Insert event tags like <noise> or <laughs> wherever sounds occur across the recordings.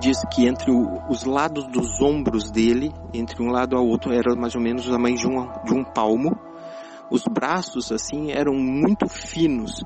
diz que entre o, os lados dos ombros dele, entre um lado ao outro, era mais ou menos o tamanho de um, de um palmo. Os braços, assim, eram muito finos,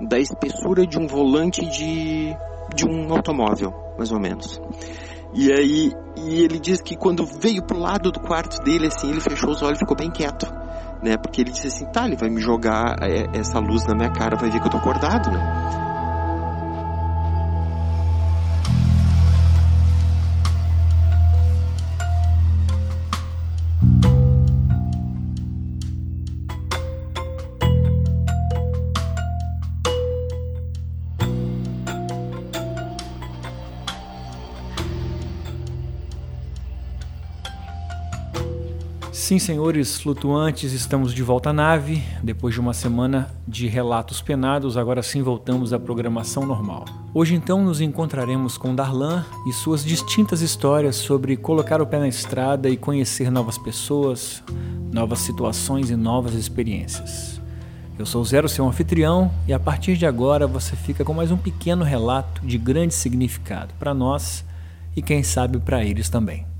da espessura de um volante de, de um automóvel, mais ou menos. E aí, e ele diz que quando veio pro lado do quarto dele, assim, ele fechou os olhos e ficou bem quieto, né? Porque ele disse assim, tá, ele vai me jogar é, essa luz na minha cara, vai ver que eu tô acordado, né? Sim, senhores flutuantes, estamos de volta à nave. Depois de uma semana de relatos penados, agora sim voltamos à programação normal. Hoje então nos encontraremos com Darlan e suas distintas histórias sobre colocar o pé na estrada e conhecer novas pessoas, novas situações e novas experiências. Eu sou Zero, seu anfitrião, e a partir de agora você fica com mais um pequeno relato de grande significado para nós e quem sabe para eles também.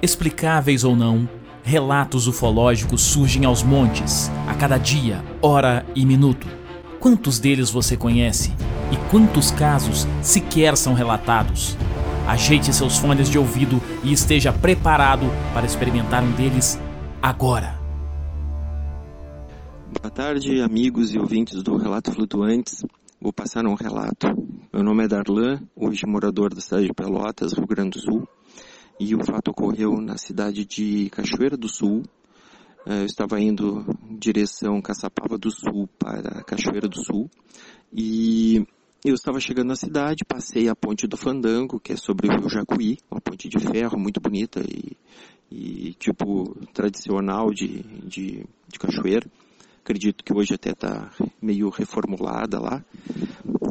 Explicáveis ou não, relatos ufológicos surgem aos montes, a cada dia, hora e minuto. Quantos deles você conhece? E quantos casos sequer são relatados? Ajeite seus fones de ouvido e esteja preparado para experimentar um deles agora. Boa tarde, amigos e ouvintes do Relato Flutuantes. Vou passar um relato. Meu nome é Darlan, hoje morador da cidade de Pelotas, Rio Grande do Sul e o fato ocorreu na cidade de Cachoeira do Sul. É, eu estava indo em direção Caçapava do Sul para Cachoeira do Sul e eu estava chegando na cidade, passei a ponte do Fandango, que é sobre o rio Jacuí, uma ponte de ferro muito bonita e, e tipo tradicional de, de, de Cachoeira. Acredito que hoje até está meio reformulada lá.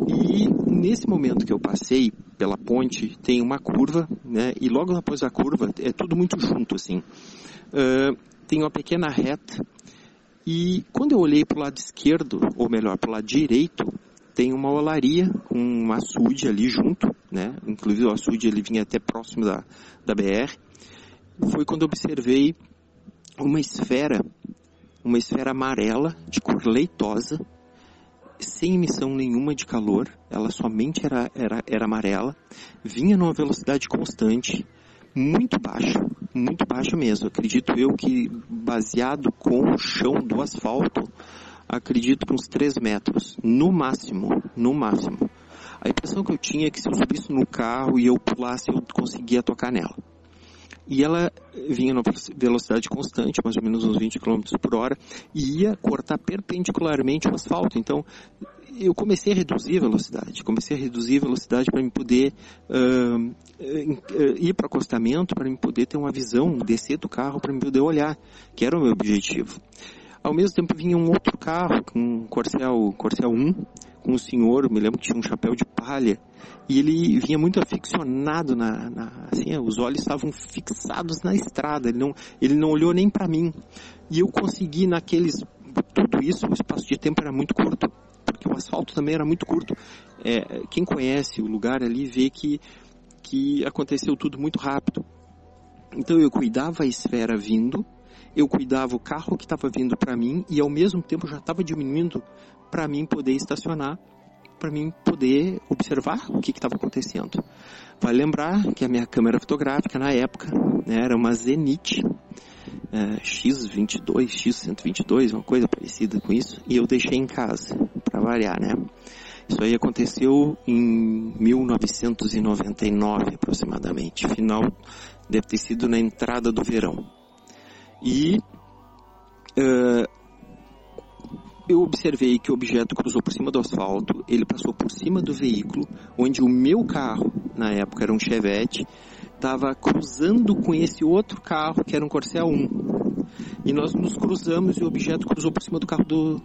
E nesse momento que eu passei pela ponte, tem uma curva, né? E logo após a curva, é tudo muito junto, assim. Uh, tem uma pequena reta. E quando eu olhei para o lado esquerdo, ou melhor, para o lado direito, tem uma olaria com um açude ali junto, né? Inclusive o açude ele vinha até próximo da, da BR. Foi quando observei uma esfera, uma esfera amarela de cor leitosa, sem emissão nenhuma de calor, ela somente era, era, era amarela, vinha numa velocidade constante, muito baixa, muito baixa mesmo. Acredito eu que, baseado com o chão do asfalto, acredito que uns 3 metros, no máximo, no máximo. A impressão que eu tinha é que se eu subisse no carro e eu pulasse, eu conseguia tocar nela. E ela vinha numa velocidade constante, mais ou menos uns 20 km por hora, e ia cortar perpendicularmente o asfalto. Então, eu comecei a reduzir a velocidade, comecei a reduzir a velocidade para me poder uh, ir para o acostamento, para me poder ter uma visão, descer do carro, para me poder olhar, que era o meu objetivo. Ao mesmo tempo vinha um outro carro, um Corcel, Corcel 1, com um senhor, me lembro que tinha um chapéu de palha, e ele vinha muito aficionado na, na assim, os olhos estavam fixados na estrada, ele não, ele não olhou nem para mim. E eu consegui naqueles, tudo isso, o espaço de tempo era muito curto, porque o asfalto também era muito curto. É, quem conhece o lugar ali vê que, que aconteceu tudo muito rápido. Então eu cuidava a esfera vindo, eu cuidava o carro que estava vindo para mim e ao mesmo tempo já estava diminuindo para mim poder estacionar, para mim poder observar o que estava acontecendo. Vale lembrar que a minha câmera fotográfica na época né, era uma Zenith é, X22, X122, uma coisa parecida com isso, e eu deixei em casa, para variar, né? Isso aí aconteceu em 1999 aproximadamente, final deve ter sido na entrada do verão. E uh, eu observei que o objeto cruzou por cima do asfalto, ele passou por cima do veículo, onde o meu carro, na época era um Chevette, estava cruzando com esse outro carro que era um Corsair 1. E nós nos cruzamos e o objeto cruzou por cima do carro do,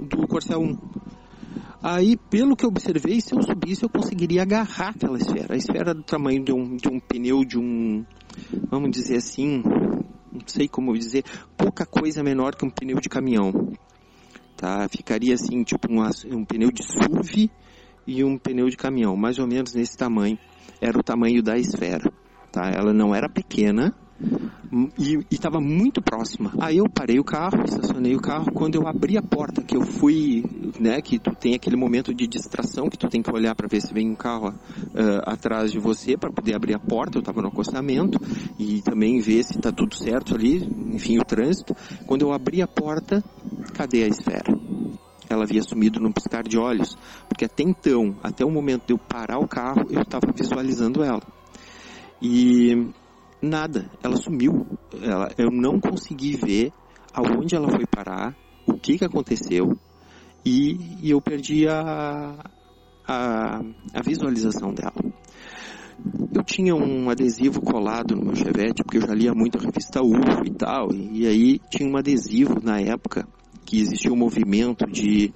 do Corsair 1. Aí, pelo que eu observei, se eu subisse, eu conseguiria agarrar aquela esfera. A esfera do tamanho de um, de um pneu de um, vamos dizer assim, não sei como dizer, pouca coisa menor que um pneu de caminhão. Tá? Ficaria assim, tipo um, um pneu de SUV e um pneu de caminhão, mais ou menos nesse tamanho. Era o tamanho da esfera. Tá? Ela não era pequena, e estava muito próxima. Aí eu parei o carro, estacionei o carro. Quando eu abri a porta, que eu fui, né, que tu tem aquele momento de distração que tu tem que olhar para ver se vem um carro uh, atrás de você para poder abrir a porta. Eu estava no acostamento e também ver se está tudo certo ali, enfim, o trânsito. Quando eu abri a porta, cadê a esfera? Ela havia sumido num piscar de olhos, porque até então, até o momento de eu parar o carro, eu estava visualizando ela. E nada, ela sumiu. Ela, eu não consegui ver aonde ela foi parar, o que, que aconteceu e, e eu perdi a, a, a, visualização dela. Eu tinha um adesivo colado no meu chevette, porque eu já lia muito a revista UFO e tal, e, e aí tinha um adesivo na época que existia um movimento de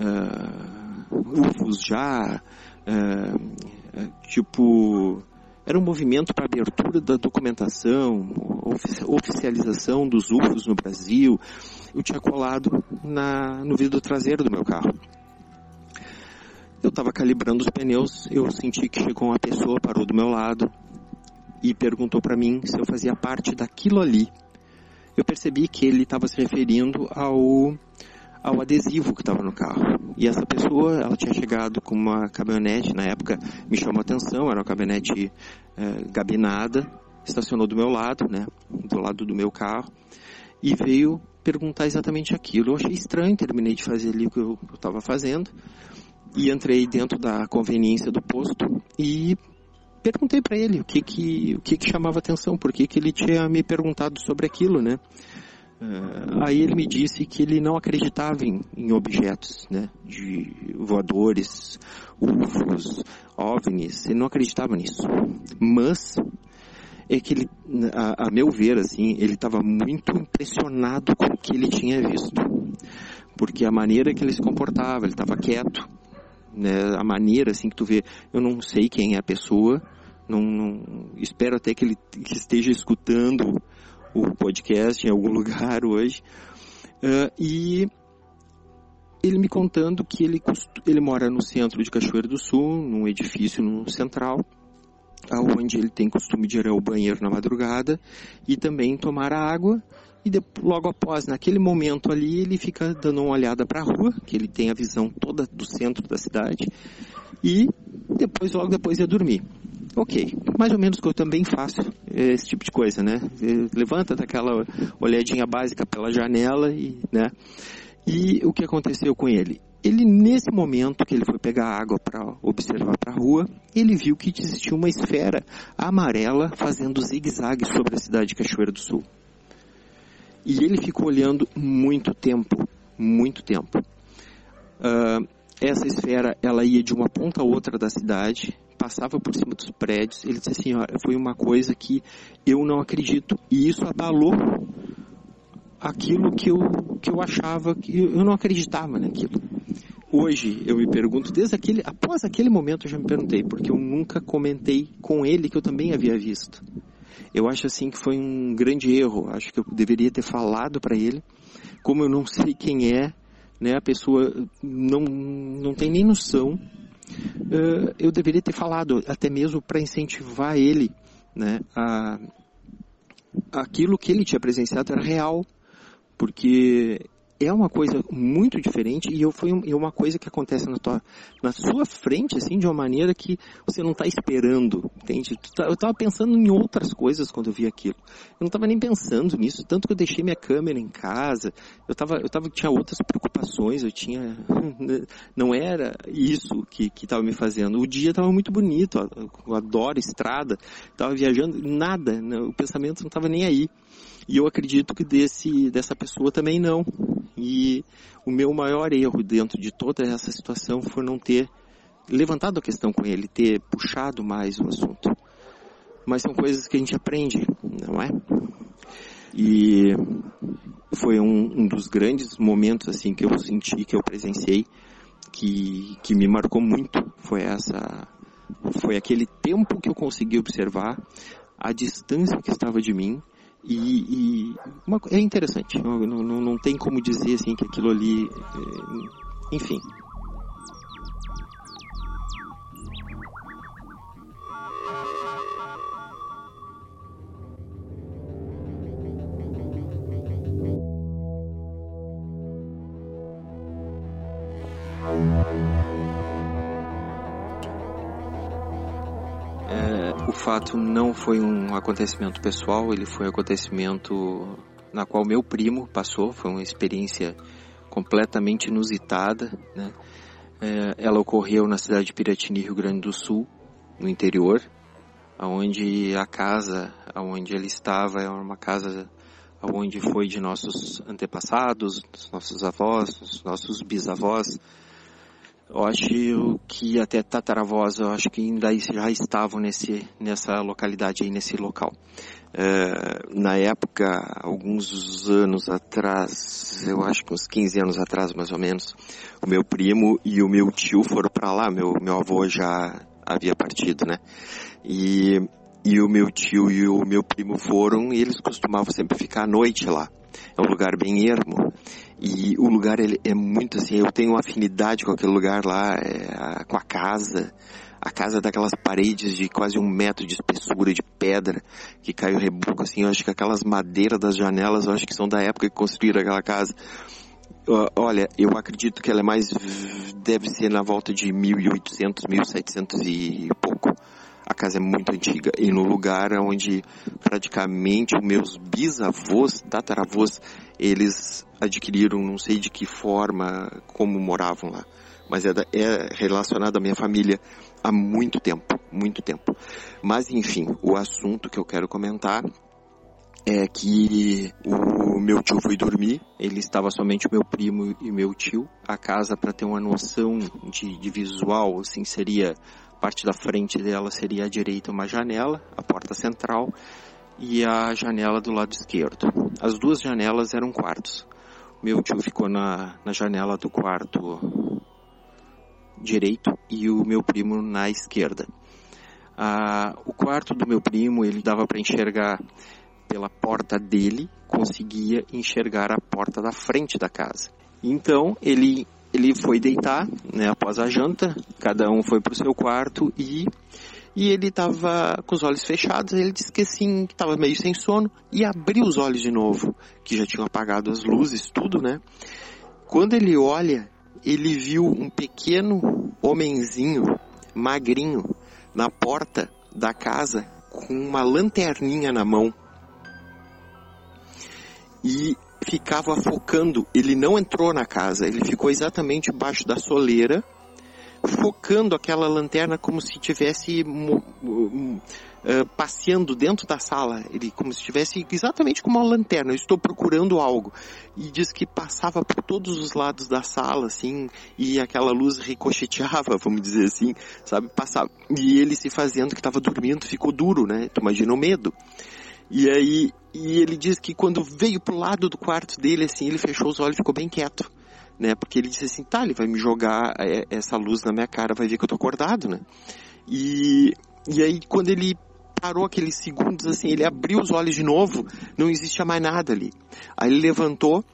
uh, UFOs já, uh, tipo era um movimento para abertura da documentação, oficialização dos UFOs no Brasil. Eu tinha colado na, no vidro traseiro do meu carro. Eu estava calibrando os pneus, eu senti que chegou uma pessoa, parou do meu lado e perguntou para mim se eu fazia parte daquilo ali. Eu percebi que ele estava se referindo ao ao adesivo que estava no carro. E essa pessoa, ela tinha chegado com uma caminhonete, na época me chamou a atenção, era uma caminhonete é, gabinada, estacionou do meu lado, né, do lado do meu carro, e veio perguntar exatamente aquilo. Eu achei estranho, terminei de fazer ali o que eu estava fazendo, e entrei dentro da conveniência do posto e perguntei para ele o que que, o que que chamava atenção, por que que ele tinha me perguntado sobre aquilo, né. Uh, aí ele me disse que ele não acreditava em, em objetos, né, de voadores, UFOs, OVNIs, ele não acreditava nisso. Mas é que ele, a, a meu ver, assim, ele estava muito impressionado com o que ele tinha visto, porque a maneira que ele se comportava, ele estava quieto, né, a maneira assim que tu vê, eu não sei quem é a pessoa, não, não espero até que ele que esteja escutando o podcast em algum <laughs> lugar hoje. Uh, e ele me contando que ele, ele mora no centro de Cachoeiro do Sul, num edifício no central, onde ele tem costume de ir ao banheiro na madrugada e também tomar água. E depois, logo após, naquele momento ali, ele fica dando uma olhada para a rua, que ele tem a visão toda do centro da cidade, e depois, logo depois, ia dormir. Ok, mais ou menos que eu também faço esse tipo de coisa, né? Levanta daquela olhadinha básica pela janela e, né? E o que aconteceu com ele? Ele, nesse momento que ele foi pegar água para observar para a rua, ele viu que existia uma esfera amarela fazendo zigue-zague sobre a cidade de Cachoeira do Sul. E ele ficou olhando muito tempo, muito tempo. Uh, essa esfera, ela ia de uma ponta a outra da cidade, passava por cima dos prédios. Ele disse assim: foi uma coisa que eu não acredito. E isso abalou aquilo que eu, que eu achava, que eu não acreditava naquilo. Hoje eu me pergunto, desde aquele, após aquele momento eu já me perguntei, porque eu nunca comentei com ele que eu também havia visto. Eu acho assim que foi um grande erro. Acho que eu deveria ter falado para ele. Como eu não sei quem é, né, a pessoa não, não tem nem noção eu deveria ter falado, até mesmo para incentivar ele, né, a, aquilo que ele tinha presenciado era real, porque é uma coisa muito diferente e eu foi é uma coisa que acontece na tua na sua frente assim de uma maneira que você não está esperando entende? Tá, eu estava pensando em outras coisas quando eu vi aquilo. Eu não estava nem pensando nisso tanto que eu deixei minha câmera em casa eu estava eu tava tinha outras preocupações eu tinha <laughs> não era isso que estava me fazendo. O dia estava muito bonito eu adoro estrada estava viajando nada o pensamento não estava nem aí. E eu acredito que desse, dessa pessoa também não. E o meu maior erro dentro de toda essa situação foi não ter levantado a questão com ele, ter puxado mais o assunto. Mas são coisas que a gente aprende, não é? E foi um, um dos grandes momentos assim que eu senti, que eu presenciei, que, que me marcou muito. Foi essa, foi aquele tempo que eu consegui observar a distância que estava de mim e, e uma, é interessante, não, não, não tem como dizer assim que aquilo ali, é, enfim. Fato não foi um acontecimento pessoal, ele foi um acontecimento na qual meu primo passou, foi uma experiência completamente inusitada, né? É, ela ocorreu na cidade de Piratini, Rio Grande do Sul, no interior, onde a casa onde ele estava é uma casa onde foi de nossos antepassados, dos nossos avós, dos nossos bisavós. Eu acho que até tataravós, eu acho que ainda já estavam nesse, nessa localidade aí, nesse local. É, na época, alguns anos atrás, eu acho que uns 15 anos atrás mais ou menos, o meu primo e o meu tio foram para lá, meu, meu avô já havia partido, né? E, e o meu tio e o meu primo foram e eles costumavam sempre ficar à noite lá. É um lugar bem ermo. E o lugar ele é muito assim, eu tenho uma afinidade com aquele lugar lá, é, com a casa. A casa daquelas paredes de quase um metro de espessura de pedra que caiu reboco assim. Eu acho que aquelas madeiras das janelas, eu acho que são da época que construíram aquela casa. Olha, eu acredito que ela é mais deve ser na volta de 1800, 1700 e pouco. A casa é muito antiga e no lugar onde praticamente os meus bisavós, tataravós, eles adquiriram, não sei de que forma, como moravam lá, mas é, é relacionado à minha família há muito tempo, muito tempo. Mas enfim, o assunto que eu quero comentar é que o meu tio foi dormir, ele estava somente o meu primo e meu tio. A casa, para ter uma noção de, de visual, assim, seria parte da frente dela seria à direita uma janela, a porta central, e a janela do lado esquerdo. As duas janelas eram quartos. Meu tio ficou na, na janela do quarto direito e o meu primo na esquerda. Ah, o quarto do meu primo ele dava para enxergar pela porta dele, conseguia enxergar a porta da frente da casa. Então ele ele foi deitar, né, após a janta, cada um foi para o seu quarto e e ele estava com os olhos fechados. Ele disse que assim, que estava meio sem sono e abriu os olhos de novo, que já tinham apagado as luzes, tudo, né? Quando ele olha, ele viu um pequeno homenzinho, magrinho, na porta da casa com uma lanterninha na mão e ficava focando. Ele não entrou na casa, ele ficou exatamente embaixo da soleira, focando aquela lanterna como se tivesse uh, passeando dentro da sala. Ele como se estivesse exatamente como uma lanterna. Eu estou procurando algo e diz que passava por todos os lados da sala, assim, e aquela luz ricocheteava, <laughs> vamos dizer assim, sabe, passava. E ele se fazendo que estava dormindo, ficou duro, né? Tu imagina o medo. E aí, e ele diz que quando veio pro lado do quarto dele, assim, ele fechou os olhos e ficou bem quieto, né? Porque ele disse assim, tá, ele vai me jogar é, essa luz na minha cara, vai ver que eu tô acordado, né? E, e aí, quando ele parou aqueles segundos, assim, ele abriu os olhos de novo, não existia mais nada ali. Aí ele levantou,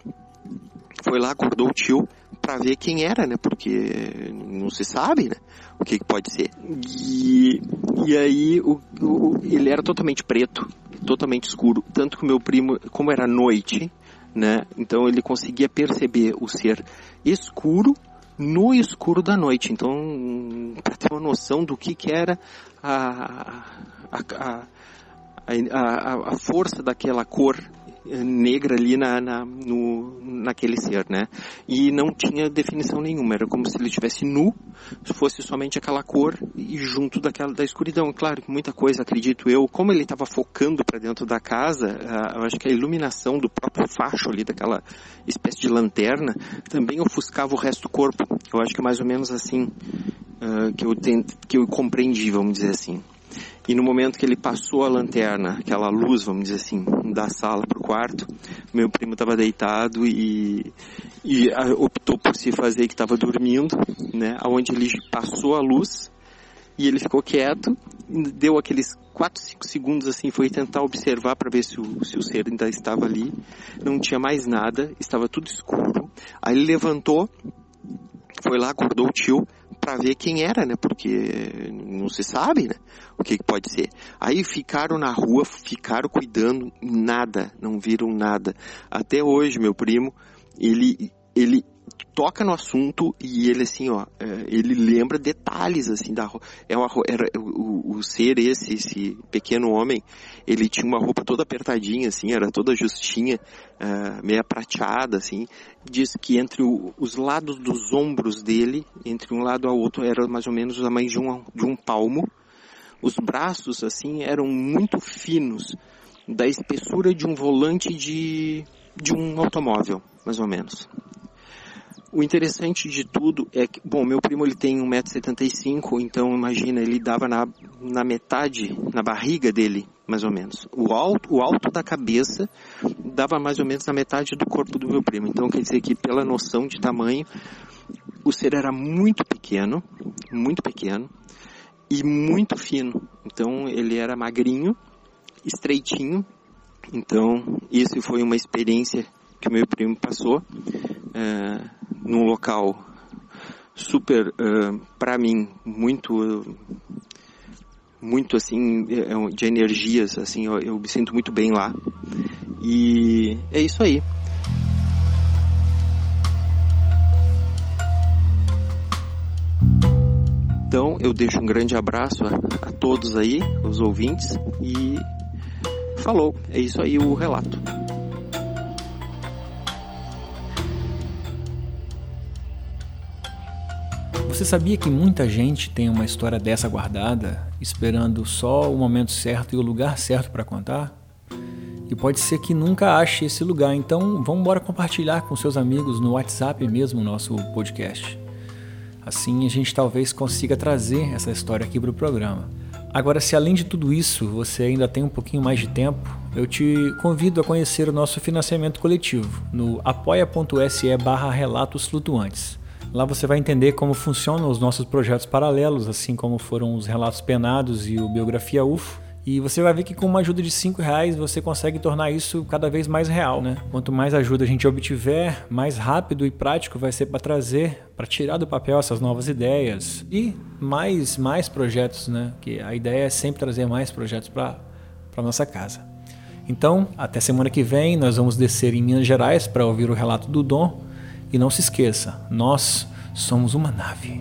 foi lá, acordou o tio, para ver quem era, né? Porque não se sabe, né? O que, que pode ser. E, e aí o, o, ele era totalmente preto, totalmente escuro. Tanto que o meu primo, como era noite, né? Então ele conseguia perceber o ser escuro no escuro da noite. Então, para ter uma noção do que, que era a, a, a, a, a força daquela cor negra ali na, na, no, naquele ser, né? E não tinha definição nenhuma, era como se ele estivesse nu, fosse somente aquela cor e junto daquela da escuridão. Claro, muita coisa, acredito eu, como ele estava focando para dentro da casa, eu acho que a iluminação do próprio facho ali, daquela espécie de lanterna, também ofuscava o resto do corpo. Eu acho que é mais ou menos assim uh, que, eu que eu compreendi, vamos dizer assim. E no momento que ele passou a lanterna, aquela luz, vamos dizer assim, da sala para o quarto, meu primo estava deitado e, e optou por se fazer que estava dormindo, né? Aonde ele passou a luz e ele ficou quieto, deu aqueles 4, 5 segundos assim, foi tentar observar para ver se o, se o ser ainda estava ali. Não tinha mais nada, estava tudo escuro. Aí ele levantou, foi lá, acordou o tio, para ver quem era, né? Porque não se sabe, né? O que, que pode ser. Aí ficaram na rua, ficaram cuidando, nada, não viram nada. Até hoje, meu primo, ele, ele toca no assunto e ele assim, ó, é, ele lembra detalhes assim da é uma, era o, ser esse esse pequeno homem, ele tinha uma roupa toda apertadinha assim, era toda justinha, uh, meia prateada assim. Diz que entre o, os lados dos ombros dele, entre um lado ao outro, era mais ou menos o tamanho de um de um palmo. Os braços assim eram muito finos, da espessura de um volante de de um automóvel, mais ou menos. O interessante de tudo é que, bom, meu primo ele tem 1,75m, então imagina, ele dava na, na metade, na barriga dele, mais ou menos. O alto, o alto da cabeça dava mais ou menos na metade do corpo do meu primo. Então quer dizer que pela noção de tamanho, o ser era muito pequeno, muito pequeno e muito fino. Então ele era magrinho, estreitinho. Então isso foi uma experiência que o meu primo passou. É, num local super, uh, para mim, muito, muito assim, é, de energias, assim, eu, eu me sinto muito bem lá. E é isso aí. Então eu deixo um grande abraço a, a, todos aí, os ouvintes, e falou, é isso aí o relato. Você sabia que muita gente tem uma história dessa guardada, esperando só o momento certo e o lugar certo para contar? E pode ser que nunca ache esse lugar, então vamos embora compartilhar com seus amigos no WhatsApp mesmo o nosso podcast. Assim a gente talvez consiga trazer essa história aqui para o programa. Agora, se além de tudo isso você ainda tem um pouquinho mais de tempo, eu te convido a conhecer o nosso financiamento coletivo no apoia.se barra relatos flutuantes. Lá você vai entender como funcionam os nossos projetos paralelos, assim como foram os relatos penados e o Biografia UFO. E você vai ver que com uma ajuda de 5 reais você consegue tornar isso cada vez mais real, né? Quanto mais ajuda a gente obtiver, mais rápido e prático vai ser para trazer, para tirar do papel essas novas ideias e mais mais projetos, né? Que a ideia é sempre trazer mais projetos para para nossa casa. Então, até semana que vem nós vamos descer em Minas Gerais para ouvir o relato do Dom e não se esqueça, nós somos uma nave.